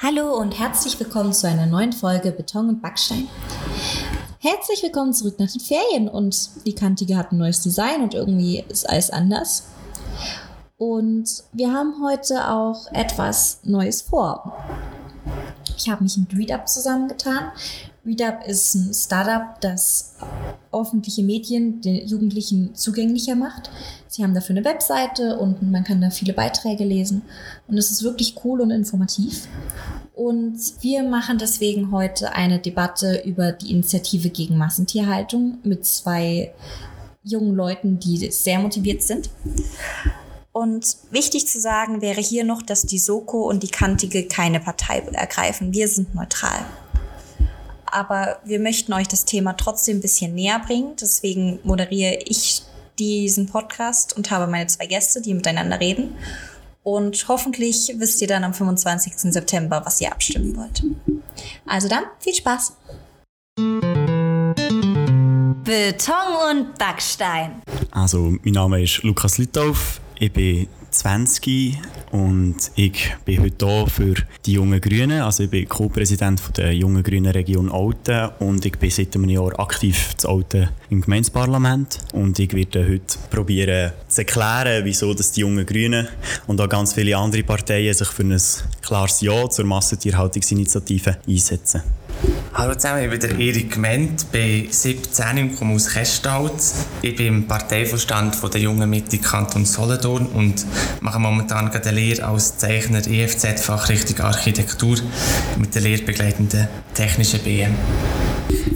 Hallo und herzlich willkommen zu einer neuen Folge Beton und Backstein. Herzlich willkommen zurück nach den Ferien und die Kantige hat ein neues Design und irgendwie ist alles anders. Und wir haben heute auch etwas Neues vor. Ich habe mich mit ReadUp zusammengetan. ReadUp ist ein Startup, das öffentliche Medien den Jugendlichen zugänglicher macht. Sie haben dafür eine Webseite und man kann da viele Beiträge lesen. Und es ist wirklich cool und informativ. Und wir machen deswegen heute eine Debatte über die Initiative gegen Massentierhaltung mit zwei jungen Leuten, die sehr motiviert sind. Und wichtig zu sagen wäre hier noch, dass die Soko und die Kantige keine Partei ergreifen. Wir sind neutral. Aber wir möchten euch das Thema trotzdem ein bisschen näher bringen. Deswegen moderiere ich diesen Podcast und habe meine zwei Gäste, die miteinander reden. Und hoffentlich wisst ihr dann am 25. September, was ihr abstimmen wollt. Also dann, viel Spaß! Beton und Backstein. Also, mein Name ist Lukas Littauf. Ich bin 20 und ich bin heute hier für die Jungen Grünen. Also ich bin Co-Präsident der Jungen Grünen Region Alten und ich bin seit einem Jahr aktiv zu Alten im Gemeindeparlament. Und ich werde heute probieren zu erklären, wieso dass die Jungen Grünen und auch ganz viele andere Parteien sich für ein klares Ja zur Massentierhaltungsinitiative einsetzen. Hallo zusammen, ich bin der Erik Ment, bin 17 und komme aus Kestalt. Ich bin im Parteivorstand von der Jungen Mitte Kanton Solothurn und mache momentan eine Lehre als Zeichner EFZ Fachrichtung Architektur mit der lehrbegleitenden technischen BM.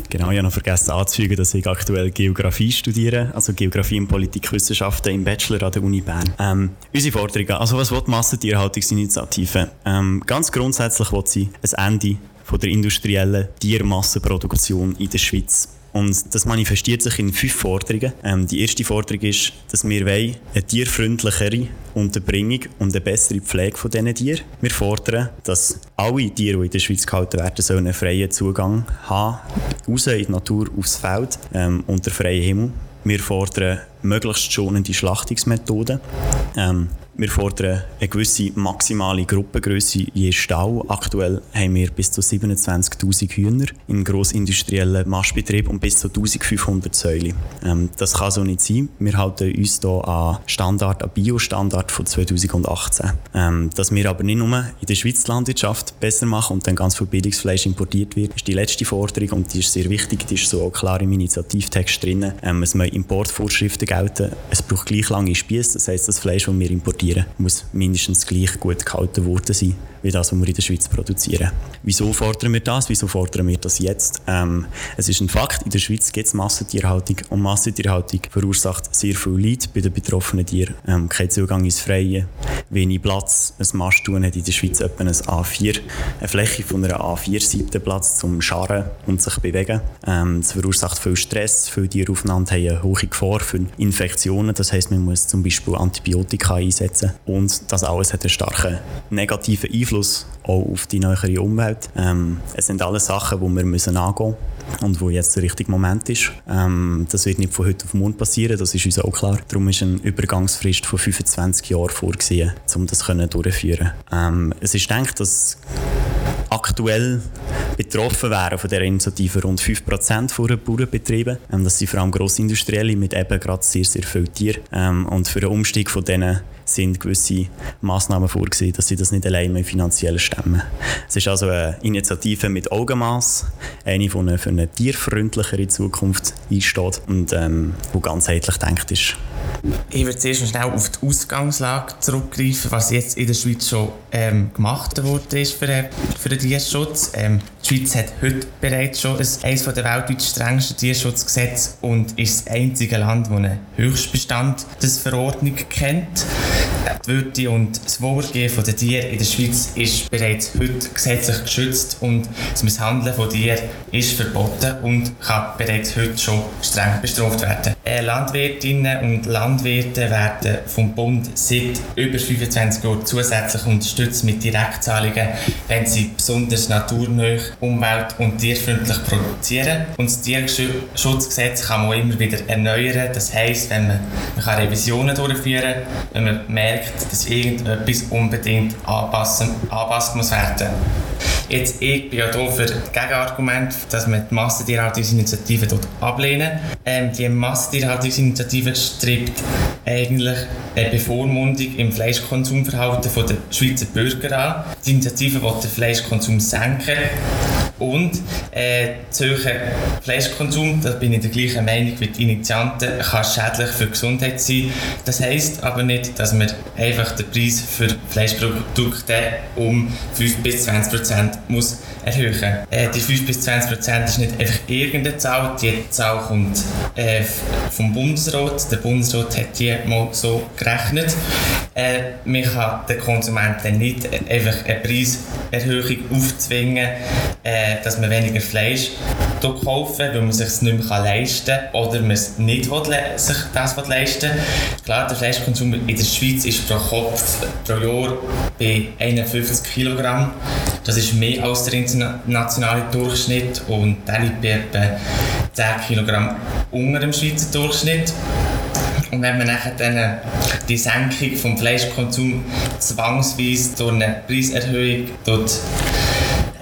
Genau, ich habe noch vergessen anzufügen, dass ich aktuell Geografie studiere, also Geografie und Politikwissenschaften im Bachelor an der Uni Bern. Ähm, unsere Forderungen, also was will die Massentierhaltungsinitiative? Ähm, ganz grundsätzlich will sie ein Ende von der industriellen Tiermassenproduktion in der Schweiz. Und das manifestiert sich in fünf Forderungen. Ähm, die erste Forderung ist, dass wir wollen eine tierfreundlichere Unterbringung und eine bessere Pflege von diesen Tieren. Wir fordern, dass alle Tiere, die in der Schweiz gehalten werden, sollen einen freien Zugang haben, raus in die Natur, aufs Feld, ähm, unter freiem Himmel. Wir fordern möglichst schonende Schlachtungsmethoden. Ähm, wir fordern eine gewisse maximale Gruppengröße je Stall. Aktuell haben wir bis zu 27.000 Hühner in grossindustriellen Mastbetrieben und bis zu 1.500 Säule. Ähm, das kann so nicht sein. Wir halten uns hier an Standard, an Biostandard von 2018. Ähm, dass wir aber nicht nur in der Schweiz Landwirtschaft besser machen und dann ganz viel Bildungsfleisch importiert wird, ist die letzte Forderung und die ist sehr wichtig. Die ist so auch klar im Initiativtext drin. Ähm, es müssen Importvorschriften gelten. Es braucht gleich lange Spieße. Das heisst, das Fleisch, das wir importieren, importieren, muss mindestens gleich gut gehalten worden sein, wie das, was wir in der Schweiz produzieren. Wieso fordern wir das? Wieso fordern wir das jetzt? Ähm, es ist ein Fakt, in der Schweiz gibt es Massentierhaltung und Massentierhaltung verursacht sehr viel Leid bei den betroffenen Tieren. Ähm, kein Zugang ins Freie, wenig Platz. Ein Masttun hat in der Schweiz etwa ein A4, eine Fläche von einer A4-Seitenplatz zum Scharren und sich bewegen. Ähm, es verursacht viel Stress, viele Tiere aufeinander haben eine hohe Gefahr für Infektionen. Das heisst, man muss zum Beispiel Antibiotika einsetzen einsetzen. Und das alles hat einen starken negativen Einfluss auch auf die nähere Umwelt. Ähm, es sind alles Sachen, die wir müssen angehen müssen und wo jetzt der richtige Moment ist. Ähm, das wird nicht von heute auf morgen passieren, das ist uns auch klar. Darum ist eine Übergangsfrist von 25 Jahren vorgesehen, um das durchzuführen. Ähm, es ist gedacht, dass aktuell betroffen wären von dieser Initiative rund 5% der Bauernbetriebe. Ähm, das sind vor allem Grossindustrielle mit eben gerade sehr, sehr vielen Tieren. Ähm, und für den Umstieg von diesen sind gewisse Massnahmen vorgesehen, dass sie das nicht alleine finanziell stemmen. Es ist also eine Initiative mit Augenmaß, eine, die eine für eine tierfreundlichere Zukunft einsteht und ähm, die ganzheitlich denkt ist. Ich würde zuerst schnell auf die Ausgangslage zurückgreifen, was jetzt in der Schweiz schon ähm, gemacht wurde für, äh, für den Tierschutz. Ähm, die Schweiz hat heute bereits schon eines der weltweit strengsten Tierschutzgesetze und ist das einzige Land, das einen Höchstbestand des Verordnung kennt. Die Würde und das Wohlergehen der Tiere in der Schweiz ist bereits heute gesetzlich geschützt und das Misshandeln von Tieren ist verboten und kann bereits heute schon streng bestraft werden. Äh, Landwirtinnen und Landwirte werden vom Bund seit über 25 Jahren zusätzlich unterstützt mit Direktzahlungen, wenn sie besonders naturnah, umwelt- und tierfreundlich produzieren. Und das Tierschutzgesetz kann man immer wieder erneuern. Das heisst, wenn man, man kann Revisionen durchführen wenn man merkt, dass irgendetwas unbedingt anpassen, anpassen muss werden. Jetzt, ich bin ja hier für das Gegenargument, dass man die Massentierhaltungsinitiative ablehnen. Ähm, die Massentierhaltungsinitiative strebt eigentlich eine Bevormundung im Fleischkonsumverhalten der Schweizer Bürger an. Die Initiative will den Fleischkonsum senken und äh, zu Fleischkonsum, da bin ich der gleichen Meinung wie die Initianten, kann schädlich für die Gesundheit sein. Das heisst aber nicht, dass man einfach den Preis für Fleischprodukte um 5 bis 20 Prozent muss erhöhen. Äh, die 5 bis 20 Prozent ist nicht einfach irgendeine Zahl, die Zahl kommt äh, vom Bundesrat. Der Bundesrat hat die mal so gerechnet. Äh, man kann den Konsumenten nicht einfach eine Preiserhöhung aufzwingen, äh, dass man weniger Fleisch kaufen weil man sich es nicht mehr leisten kann oder man es nicht will, sich das will leisten Klar, der Fleischkonsum in der Schweiz ist pro Kopf pro Jahr bei 51 Kilogramm. Das ist mehr als der internationale Durchschnitt und der liegt bei etwa 10 Kilogramm unter dem Schweizer Durchschnitt. Und wenn man nachher dann die Senkung vom Fleischkonsum zwangsweise durch eine Preiserhöhung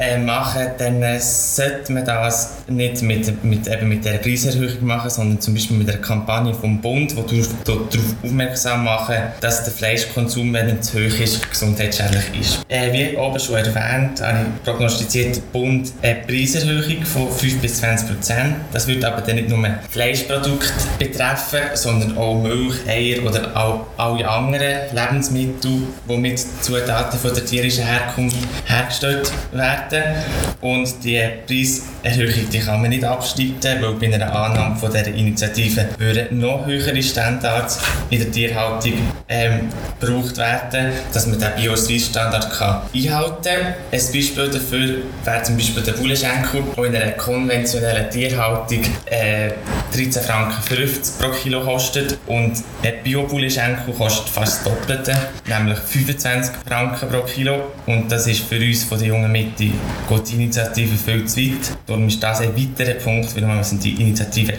äh, machen, dann äh, sollte man das nicht mit, mit, eben mit der Preiserhöhung machen, sondern zum Beispiel mit einer Kampagne vom Bund, wo du darauf aufmerksam machen, dass der Fleischkonsum, wenn er zu hoch ist, gesundheitsschädlich ist. Äh, wie oben schon erwähnt, habe ich prognostiziert der Bund eine Preiserhöhung von 5 bis 20 Prozent. Das wird aber dann nicht nur Fleischprodukte betreffen, sondern auch Milch, Eier oder auch alle anderen Lebensmittel, die mit Zutaten von der tierischen Herkunft hergestellt werden werden. Und die Preiserhöhung die kann man nicht abstreiten, weil bei einer Annahme von dieser Initiative würden noch höhere Standards in der Tierhaltung ähm, gebraucht werden, dass man den Bio-Standard einhalten kann. Ein Beispiel dafür wäre zum Beispiel der Bullenschenkel, der in einer konventionellen Tierhaltung äh, 13 Franken 50 pro Kilo kostet und ein Bio-Bullenschenkel kostet fast das Doppelte, nämlich 25 Franken pro Kilo und das ist für uns von der jungen Mitte geht die Initiative viel zu weit. Darum ist das ein weiterer Punkt, warum man die Initiative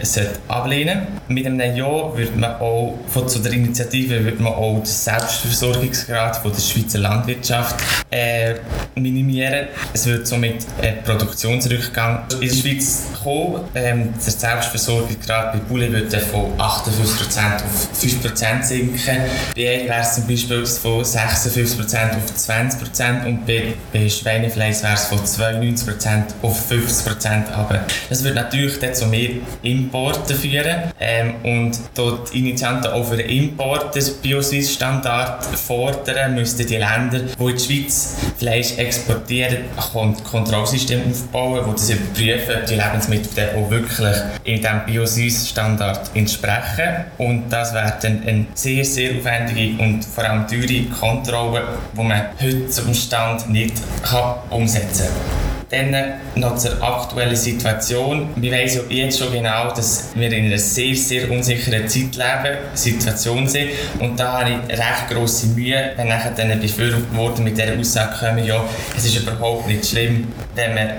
ablehnen sollte. Mit einem Ja würde man auch, von zu der Initiative würde man auch den Selbstversorgungsgrad von der Schweizer Landwirtschaft äh, minimieren. Es wird somit ein Produktionsrückgang in der Schweiz kommen. Ähm, der Selbstversorgungsgrad bei Bullen würde von 58% auf 5% sinken. Bei Ei wäre es zum Beispiel von 56% auf 20% und bei, bei Schweinefleisch wäre es von 92% auf 50% aber Das wird natürlich dann zu mehr Importen führen. Ähm, und dort Initianten auch für den Import des Biosys-Standard fordern, müssten die Länder, die in die Schweiz Fleisch exportieren, ein Kontrollsystem aufbauen, wo das überprüfen, ob die Lebensmittel auch wirklich in diesem Biosys-Standard entsprechen. Und das wäre dann eine sehr, sehr aufwendige und vor allem teure Kontrolle, die man heute zum Stand nicht kann umsetzen kann. Dann noch zur aktuellen Situation. Wir wissen ja jetzt schon genau, dass wir in einer sehr, sehr unsicheren Zeit leben, Situation sind. Und da habe ich recht grosse Mühe, wenn nachher dann Befürworter mit dieser Aussage kommen, ja, es ist überhaupt nicht schlimm, wenn, man,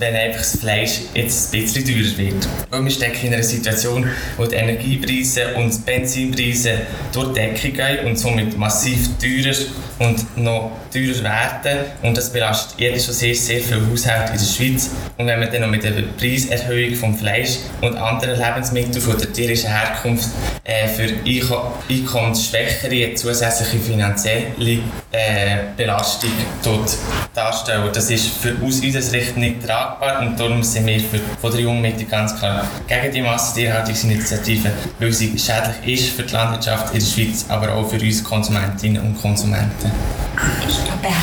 wenn einfach das Fleisch jetzt ein bisschen teurer wird. Weil wir stecken in einer Situation, wo die Energiepreise und die Benzinpreise durch die Decke gehen und somit massiv teurer und noch teurer werden. Und das belastet jetzt schon sehr, sehr viele Haushalte in der Schweiz. Und wenn man dann noch mit der Preiserhöhung vom Fleisch und anderen Lebensmitteln von der tierischen Herkunft äh, für Einkommensschwächere zusätzliche finanzielle äh, Belastung dort darstellen, das ist für aus unserer Sicht nicht tragbar und darum sind wir für, von der jungen Mitte ganz klar gegen die Massentierhaltungsinitiative, weil sie schädlich ist für die Landwirtschaft in der Schweiz, aber auch für uns Konsumentinnen und Konsumenten. Ich glaube,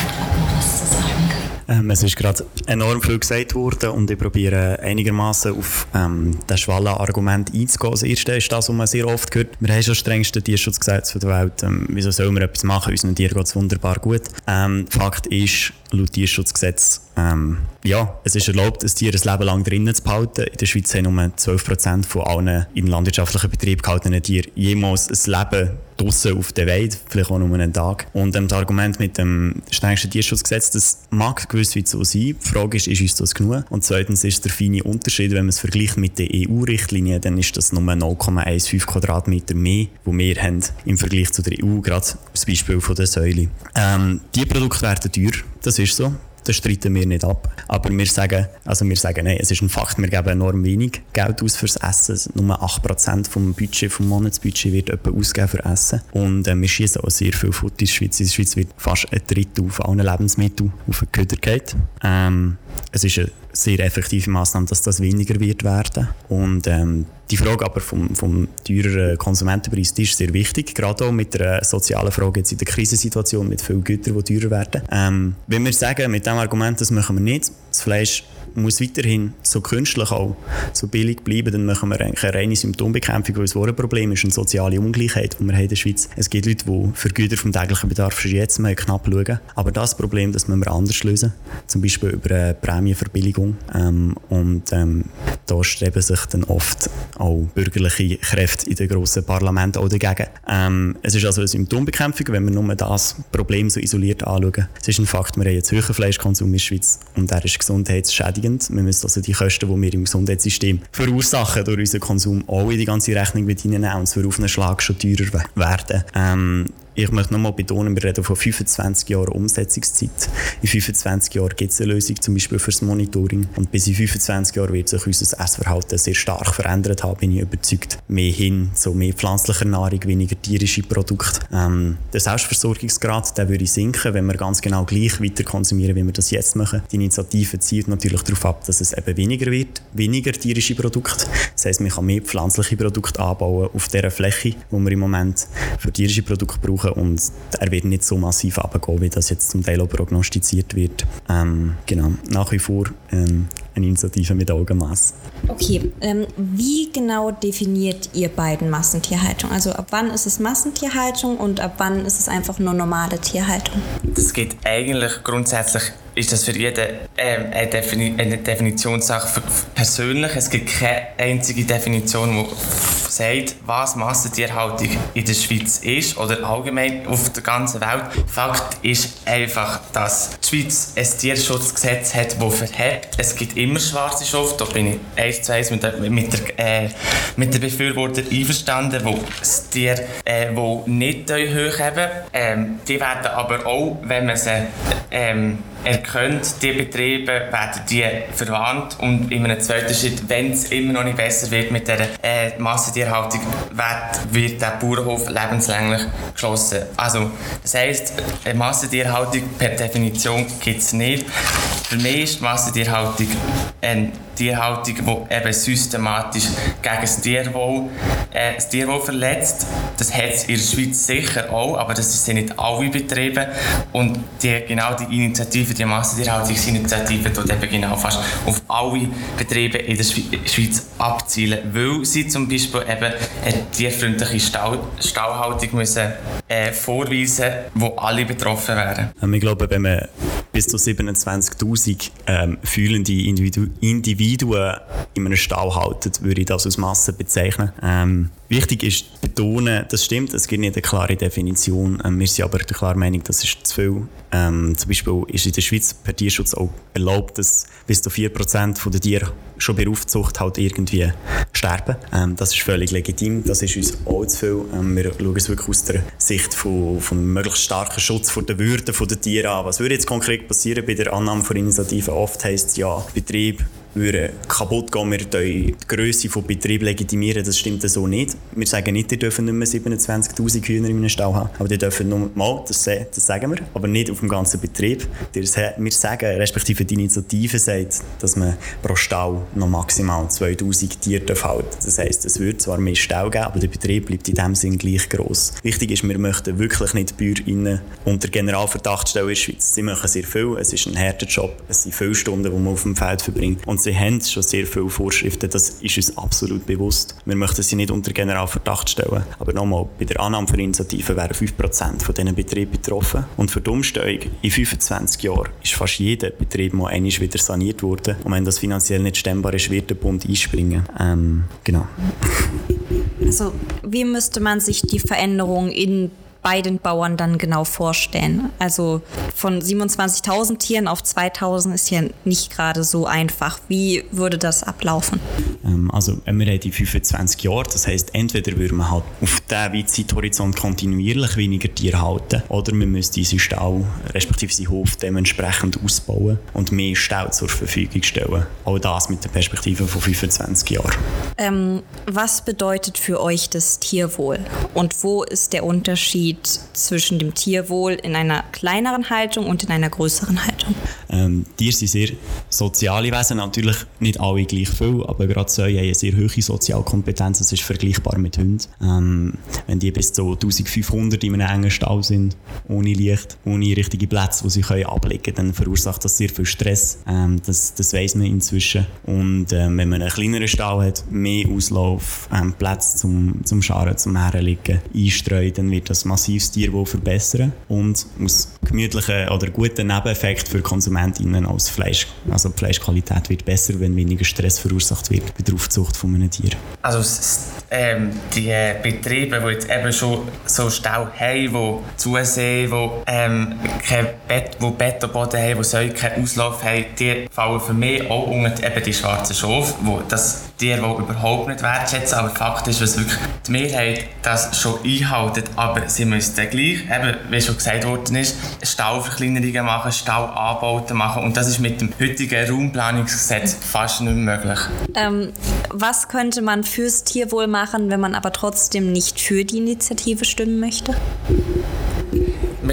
Ähm, es ist gerade enorm viel gesagt worden und ich probiere einigermaßen auf ähm, das Schwallenargument einzugehen. Das erste ist das, was man sehr oft hört. Wir haben schon das strengste Tierschutzgesetz der Welt. Ähm, wieso sollen wir etwas machen? Unseren Tieren geht es wunderbar gut. Ähm, Fakt ist, laut Tierschutzgesetz ähm, ja, es ist erlaubt, ein Tier ein Leben lang drinnen zu behalten. In der Schweiz haben nur 12% von allen in landwirtschaftlichen Betrieben gehaltenen Tieren jemals ein Leben draußen auf der Weide, vielleicht auch nur einen Tag. Und ähm, das Argument mit dem strengsten Tierschutzgesetz, das mag gewiss weit so sein. Die Frage ist, ist uns das genug? Und zweitens ist der feine Unterschied, wenn man es vergleicht mit der EU-Richtlinie, dann ist das nur 0,15 Quadratmeter mehr, wo wir haben im Vergleich zu der EU, gerade als Beispiel von der Säule. Ähm, die Produkte werden teuer, das ist so. Das streiten wir nicht ab. Aber wir sagen, also wir sagen, nein, es ist ein Fakt, wir geben enorm wenig Geld aus fürs Essen. Nur 8% vom Budget, vom Monatsbudget wird etwa ausgegeben für Essen. Und äh, wir schießen auch sehr viel Futter in der Schweiz. In der Schweiz wird fast ein Drittel von allen Lebensmitteln auf den Köder geht. Ähm, es ist eine sehr effektive Maßnahme, dass das weniger wird werden. Und ähm, die Frage aber vom, vom teureren Konsumentenpreis ist sehr wichtig, gerade auch mit der sozialen Frage jetzt in der Krisensituation mit vielen Gütern, die teurer werden. Ähm, wenn wir sagen, mit dem Argument, das machen wir nicht, das Fleisch muss weiterhin so künstlich auch so billig bleiben, dann machen wir eigentlich eine reine Symptombekämpfung, weil es ein Problem ist, eine soziale Ungleichheit, die wir in der Schweiz Es gibt Leute, die für Güter vom täglichen Bedarf schon jetzt mal knapp schauen. Aber das Problem, das müssen wir anders lösen. Zum Beispiel über eine Prämienverbilligung. Ähm, und ähm, da streben sich dann oft auch bürgerliche Kräfte in den grossen Parlamenten auch dagegen. Ähm, es ist also eine Symptombekämpfung, wenn wir nur das Problem so isoliert anschauen. Es ist ein Fakt, wir haben jetzt höheren Fleischkonsum in der Schweiz und er ist gesundheitsschädigend schädigend. Wir müssen also die Kosten, die wir im Gesundheitssystem verursachen durch unseren Konsum, auch in die ganze Rechnung mit hineinnehmen und es wird auf einen Schlag schon teurer werden. Ich möchte nochmal betonen, wir reden von 25 Jahren Umsetzungszeit. In 25 Jahren gibt es eine Lösung, zum Beispiel für das Monitoring. Und bis in 25 Jahren wird sich unser Essverhalten sehr stark verändert haben, bin ich überzeugt. Mehr hin zu mehr pflanzlicher Nahrung, weniger tierische Produkte. Ähm, der Selbstversorgungsgrad der würde sinken, wenn wir ganz genau gleich weiter konsumieren, wie wir das jetzt machen. Die Initiative zielt natürlich darauf ab, dass es eben weniger wird, weniger tierische Produkte. Das heisst, man kann mehr pflanzliche Produkte anbauen auf der Fläche, wo wir im Moment für tierische Produkte brauchen brauchen und er wird nicht so massiv abgehen, wie das jetzt zum Teil auch prognostiziert wird. Ähm, genau, nach wie vor ähm, eine Initiative mit Augenmaß. Okay, ähm, wie genau definiert ihr beiden Massentierhaltung? Also ab wann ist es Massentierhaltung und ab wann ist es einfach nur normale Tierhaltung? Das geht eigentlich grundsätzlich ist das für jeden ähm, eine, Defini eine Definitionssache persönlich. Es gibt keine einzige Definition, die sagt, was Massentierhaltung in der Schweiz ist oder allgemein auf der ganzen Welt. Fakt ist einfach, dass die Schweiz ein Tierschutzgesetz hat, das verhält. Es gibt immer schwarze Schafe, da bin ich eins zu eins mit der, mit der, äh, mit der Befürworter einverstanden, wo das Tier äh, wo nicht hoch haben. Ähm, die werden aber auch, wenn man sie ähm, erkennt, die Betriebe werden die verwandt und in einem zweiten Schritt, wenn es immer noch nicht besser wird mit der äh, Massentierhaltung, wird, wird der Bauernhof lebenslänglich geschlossen. Also das heisst, eine Massentierhaltung per Definition gibt es nicht. Für mich ist die Massentierhaltung eine Tierhaltung, die eben systematisch gegen das Tierwohl, äh, das Tierwohl verletzt. Das hat es in der Schweiz sicher auch, aber das sind nicht alle Betriebe. Und die, genau die Initiative, die Massentierhaltungsinitiative, tut eben genau fast auf alle Betriebe in der Schweiz abzielen, weil sie zum Beispiel eben eine tierfreundliche Stall, Stallhaltung müssen, äh, vorweisen, wo alle betroffen wären. Ich glaube, wenn man bis zu 27.000 ähm, fühlende Individu Individuen in einem Stall halten, würde ich das als Masse bezeichnen. Ähm, wichtig ist zu betonen, das stimmt, es gibt nicht eine klare Definition. Ähm, wir sind aber der klaren Meinung, das ist zu viel. Ähm, zum Beispiel ist in der Schweiz per Tierschutz auch erlaubt, dass bis zu 4% der Tiere schon bei Aufzucht halt irgendwie sterben. Ähm, das ist völlig legitim, das ist uns auch zu viel. Ähm, wir schauen es wirklich aus der Sicht von, von einem möglichst starken Schutz vor der Würde der Tiere an. Was würde jetzt konkret passieren bei der Annahme von Initiativen? Oft heisst es ja, Betrieb würden kaputt gehen, wir die Größe des Betriebs legitimieren, das stimmt so nicht. Wir sagen nicht, die dürfen nicht mehr 27'000 Hühner in einem Stall haben, aber die dürfen nur mal, das, das sagen wir, aber nicht auf dem ganzen Betrieb. Wir sagen, respektive die Initiative sagt, dass man pro Stall noch maximal 2000 Tiere halten. Das heisst, es wird zwar mehr Stall geben, aber der Betrieb bleibt in dem Sinn gleich gross. Wichtig ist, wir möchten wirklich nicht die BäuerInnen unter Generalverdacht stellen in der Schweiz. Sie machen sehr viel, es ist ein harter Job, es sind viele Stunden, die man auf dem Feld verbringt und sie haben schon sehr viele Vorschriften, das ist uns absolut bewusst. Wir möchten sie nicht unter Generalverdacht stellen. Aber nochmal, bei der Annahme für Initiative wären 5% von diesen Betrieben betroffen. Und für die Umstellung in 25 Jahren ist fast jeder Betrieb mal einmal wieder saniert worden. Und wenn das finanziell nicht stemmbar ist, wird der Bund einspringen. Ähm, genau. Also, wie müsste man sich die Veränderung in bei den Bauern dann genau vorstellen. Also von 27.000 Tieren auf 2.000 ist ja nicht gerade so einfach. Wie würde das ablaufen? Ähm, also wir haben die 25 Jahre, das heißt entweder würde man halt auf diesen Zeithorizont kontinuierlich weniger Tiere halten oder man müsste unseren Stall, respektive seinen Hof dementsprechend ausbauen und mehr Stall zur Verfügung stellen. Auch das mit der Perspektive von 25 Jahren. Ähm, was bedeutet für euch das Tierwohl und wo ist der Unterschied Unterschied zwischen dem Tierwohl in einer kleineren Haltung und in einer größeren Haltung? Ähm, Tiere sind sehr soziale Wesen, natürlich nicht alle gleich viel, aber gerade so haben eine sehr hohe Sozialkompetenz, das ist vergleichbar mit Hunden. Ähm, wenn die bis zu 1500 in einem engen Stall sind, ohne Licht, ohne richtige Plätze, wo sie können ablegen können, dann verursacht das sehr viel Stress. Ähm, das, das weiss man inzwischen. Und ähm, wenn man einen kleineren Stall hat, mehr Auslauf, ähm, Platz zum, zum Scharen, zum Herlegen, einstreuen, dann wird das massiv massiv das Tierwohl verbessern und aus gemütlichen oder guten Nebeneffekt für KonsumentInnen als Fleisch. Also die Fleischqualität wird besser, wenn weniger Stress verursacht wird bei der Aufzucht von einem Tier. Also ähm, die äh, Betriebe, die jetzt eben schon so Stau haben, die zusehen, die ähm, kein Bett, wo Betonboden haben, die Säue keinen Auslauf haben, die fallen für mich auch unter eben die schwarzen Schafe, wo das Tier wo überhaupt nicht wertschätzen, aber Fakt ist, dass wirklich die Mehrheit das schon einhaltet, aber sie müssen dann gleich, eben, wie schon gesagt worden ist, Stauverkleinerungen machen, Stauanbauten machen und das ist mit dem heutigen Raumplanungsgesetz fast nicht möglich. Ähm, was könnte man fürs Tierwohl machen, wenn man aber trotzdem nicht für die Initiative stimmen möchte?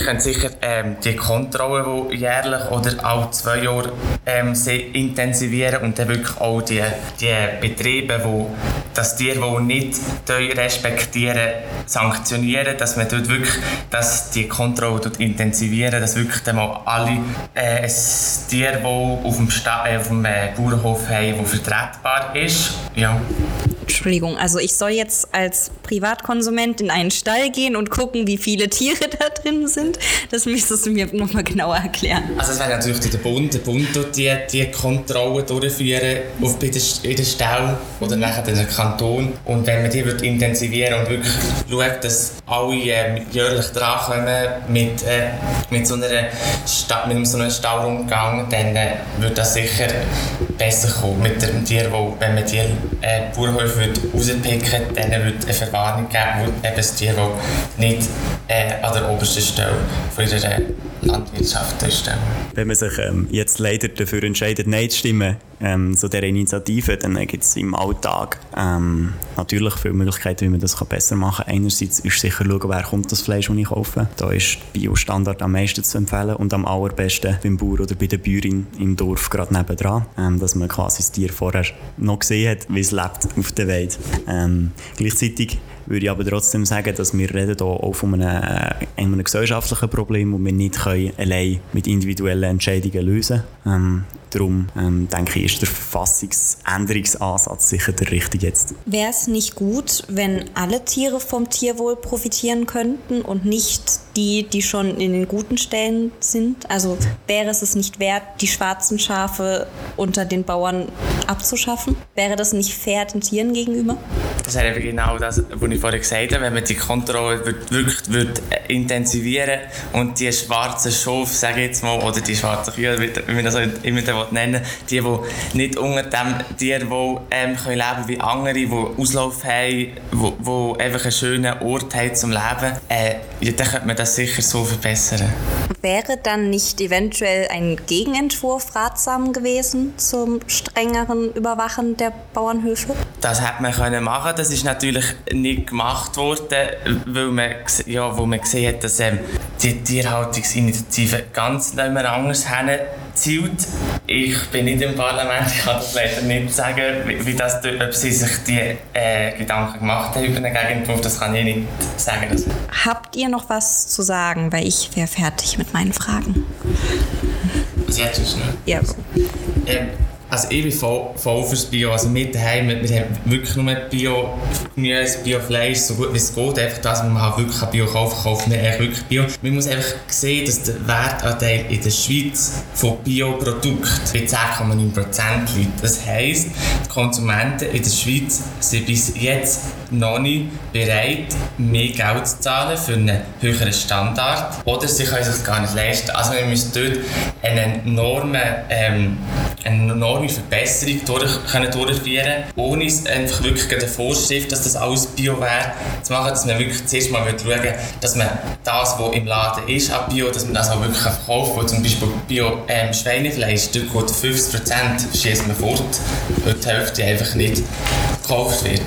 Wir können sicher ähm, die Kontrollen, die jährlich oder alle zwei Jahre ähm, intensivieren und dann wirklich auch die, die Betriebe, wo das Tier, wo nicht respektieren, sanktionieren, dass man dort wirklich dass die Kontrolle intensivieren, dass wirklich dann mal alle äh, ein Tier, das auf dem, Sta äh, auf dem äh, Bauernhof haben, das vertretbar ist. Ja. Entschuldigung, also ich soll jetzt als Privatkonsument in einen Stall gehen und gucken, wie viele Tiere da drin sind. Das müsstest du mir nochmal genauer erklären. Also es wäre natürlich der Bund, der Bund die, die Kontrollen durchführen auf bei den, Stall oder nachher den Kanton. Und wenn man die wird intensivieren und wirklich schaut, dass alle äh, jährlich drankommen mit, äh, mit, so einer mit so einem Stallumgang, dann äh, wird das sicher besser kommen mit dem Tier, wo, wenn man die äh, Bauernhöfe rauspicken dann wird eine Verwarnung geben, eben das Tier nicht äh, an der obersten Stelle von ihrer Landwirtschaft stellen. Wenn man sich ähm, jetzt leider dafür entscheidet, Nein zu stimmen ähm, zu dieser Initiative, dann gibt es im Alltag ähm, natürlich viele Möglichkeiten, wie man das besser machen kann. Einerseits ist sicher schauen, wer kommt das Fleisch, das ich kaufe. Da ist Bio-Standard am meisten zu empfehlen und am allerbesten beim Bauer oder bei der Bäuerin im Dorf gerade nebendran, ähm, dass man quasi das Tier vorher noch gesehen hat, wie es lebt auf der Welt. Ähm, gleichzeitig würde ich aber trotzdem sagen, dass wir reden hier auch von einem, äh, einem gesellschaftlichen Problem, das wir nicht können allein mit individuellen Entscheidungen lösen können. Ähm, darum ähm, denke ich, ist der Verfassungsänderungsansatz sicher der richtige jetzt. Wäre es nicht gut, wenn alle Tiere vom Tierwohl profitieren könnten und nicht die, die schon in den guten Stellen sind? Also wäre es es nicht wert, die schwarzen Schafe unter den Bauern abzuschaffen? Wäre das nicht fair den Tieren gegenüber? Das ist eben genau das, was ich vorhin gesagt habe. Wenn man die Kontrolle wirklich wird intensivieren und die schwarzen Schafe, sage ich jetzt mal, oder die schwarzen Kühe, wie man das immer nennen die, die nicht unter dem Tier die, ähm, können leben wie andere, die Auslauf haben, die, einfach einen schönen Ort haben zum Leben, äh, ja, dann könnte man das sicher so verbessern. Wäre dann nicht eventuell ein Gegenentwurf ratsam gewesen zum strengeren Überwachen der Bauernhöfe? Das hätte man können machen. Das ist natürlich nicht gemacht worden, weil man, ja, wo man gesehen hat, dass ähm, die Tierhaltungsinitiative ganz nicht mehr anders haben zielt. Ich bin nicht im Parlament, ich kann das leider nicht sagen, wie, wie das, ob sie sich die äh, Gedanken gemacht haben über den Gegenentwurf, das kann ich nicht sagen. Habt ihr noch was zu sagen, weil ich wäre fertig mit meinen Fragen. Was jetzt ist, ne? Ja. Ähm, also ich bin voll, voll fürs Bio. Also mit daheim, wir, wir haben wirklich nur Bio, Gemüse, Bio-Fleisch, so gut wie es geht. Einfach das, was man halt wirklich Bio kaufen kaufen wir wirklich Bio. Man muss einfach sehen, dass der Wertanteil in der Schweiz von Bioprodukten bei 10,9% liegt. Das heisst, die Konsumenten in der Schweiz sind bis jetzt noch nicht bereit, mehr Geld zu zahlen für einen höheren Standard. Oder sie können sich gar nicht leisten. Also wir müssen dort eine enorme, ähm, eine enorme Verbesserung durch, können durchführen ohne einfach wirklich eine Vorschrift, dass das alles Bio wäre, zu machen, dass man wirklich zuerst mal schauen dass man das, was im Laden ist an Bio, dass man das auch wirklich verkaufen kann. Zum Beispiel Bio ähm, geht 50% schießt man fort, weil die Hälfte einfach nicht gekauft wird.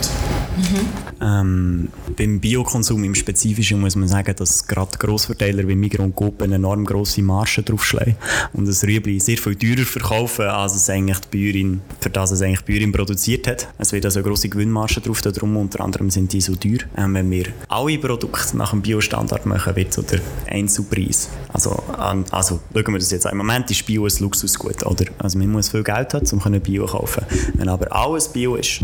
Mhm. Ähm, beim Biokonsum im Spezifischen muss man sagen, dass gerade Grossverteiler wie Migros und Coop eine enorm grosse Marge draufschlagen und das Rüebli sehr viel teurer verkaufen, als es eigentlich die Bäuerin, für das es eigentlich die Bäuerin produziert hat. Es wird also eine grosse Gewinnmarge drauf, darum unter anderem sind die so teuer. Ähm, wenn wir alle Produkte nach dem Biostandard machen, wird so der Einzelpreis. Also, also schauen wir das jetzt an. Im Moment ist Bio ein Luxusgut, oder? Also man muss viel Geld haben, um Bio kaufen. Wenn aber alles Bio ist,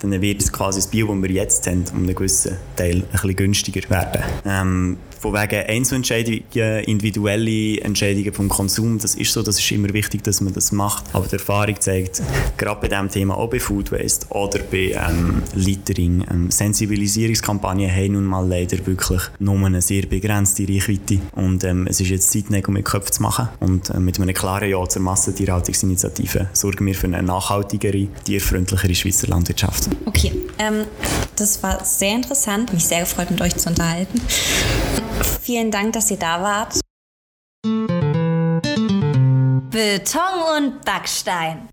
dann wird quasi das Bio, das wir jetzt haben, um einen gewissen Teil ein bisschen günstiger werden. Ähm, von wegen Einzelentscheidungen, individuelle Entscheidungen vom Konsum, das ist so, das ist immer wichtig, dass man das macht. Aber die Erfahrung zeigt, gerade bei diesem Thema, auch bei Food Waste oder bei ähm, Littering, ähm, Sensibilisierungskampagnen haben nun mal leider wirklich nur eine sehr begrenzte Reichweite. Und ähm, es ist jetzt Zeit, Nägel mit Köpfen zu machen. Und äh, mit einem klaren Ja zur Massentierhaltungsinitiative sorgen wir für eine nachhaltigere, tierfreundlichere Schweizer Landwirtschaft. Okay, ähm, das war sehr interessant, mich sehr gefreut, mit euch zu unterhalten. Vielen Dank, dass ihr da wart. Beton und Backstein.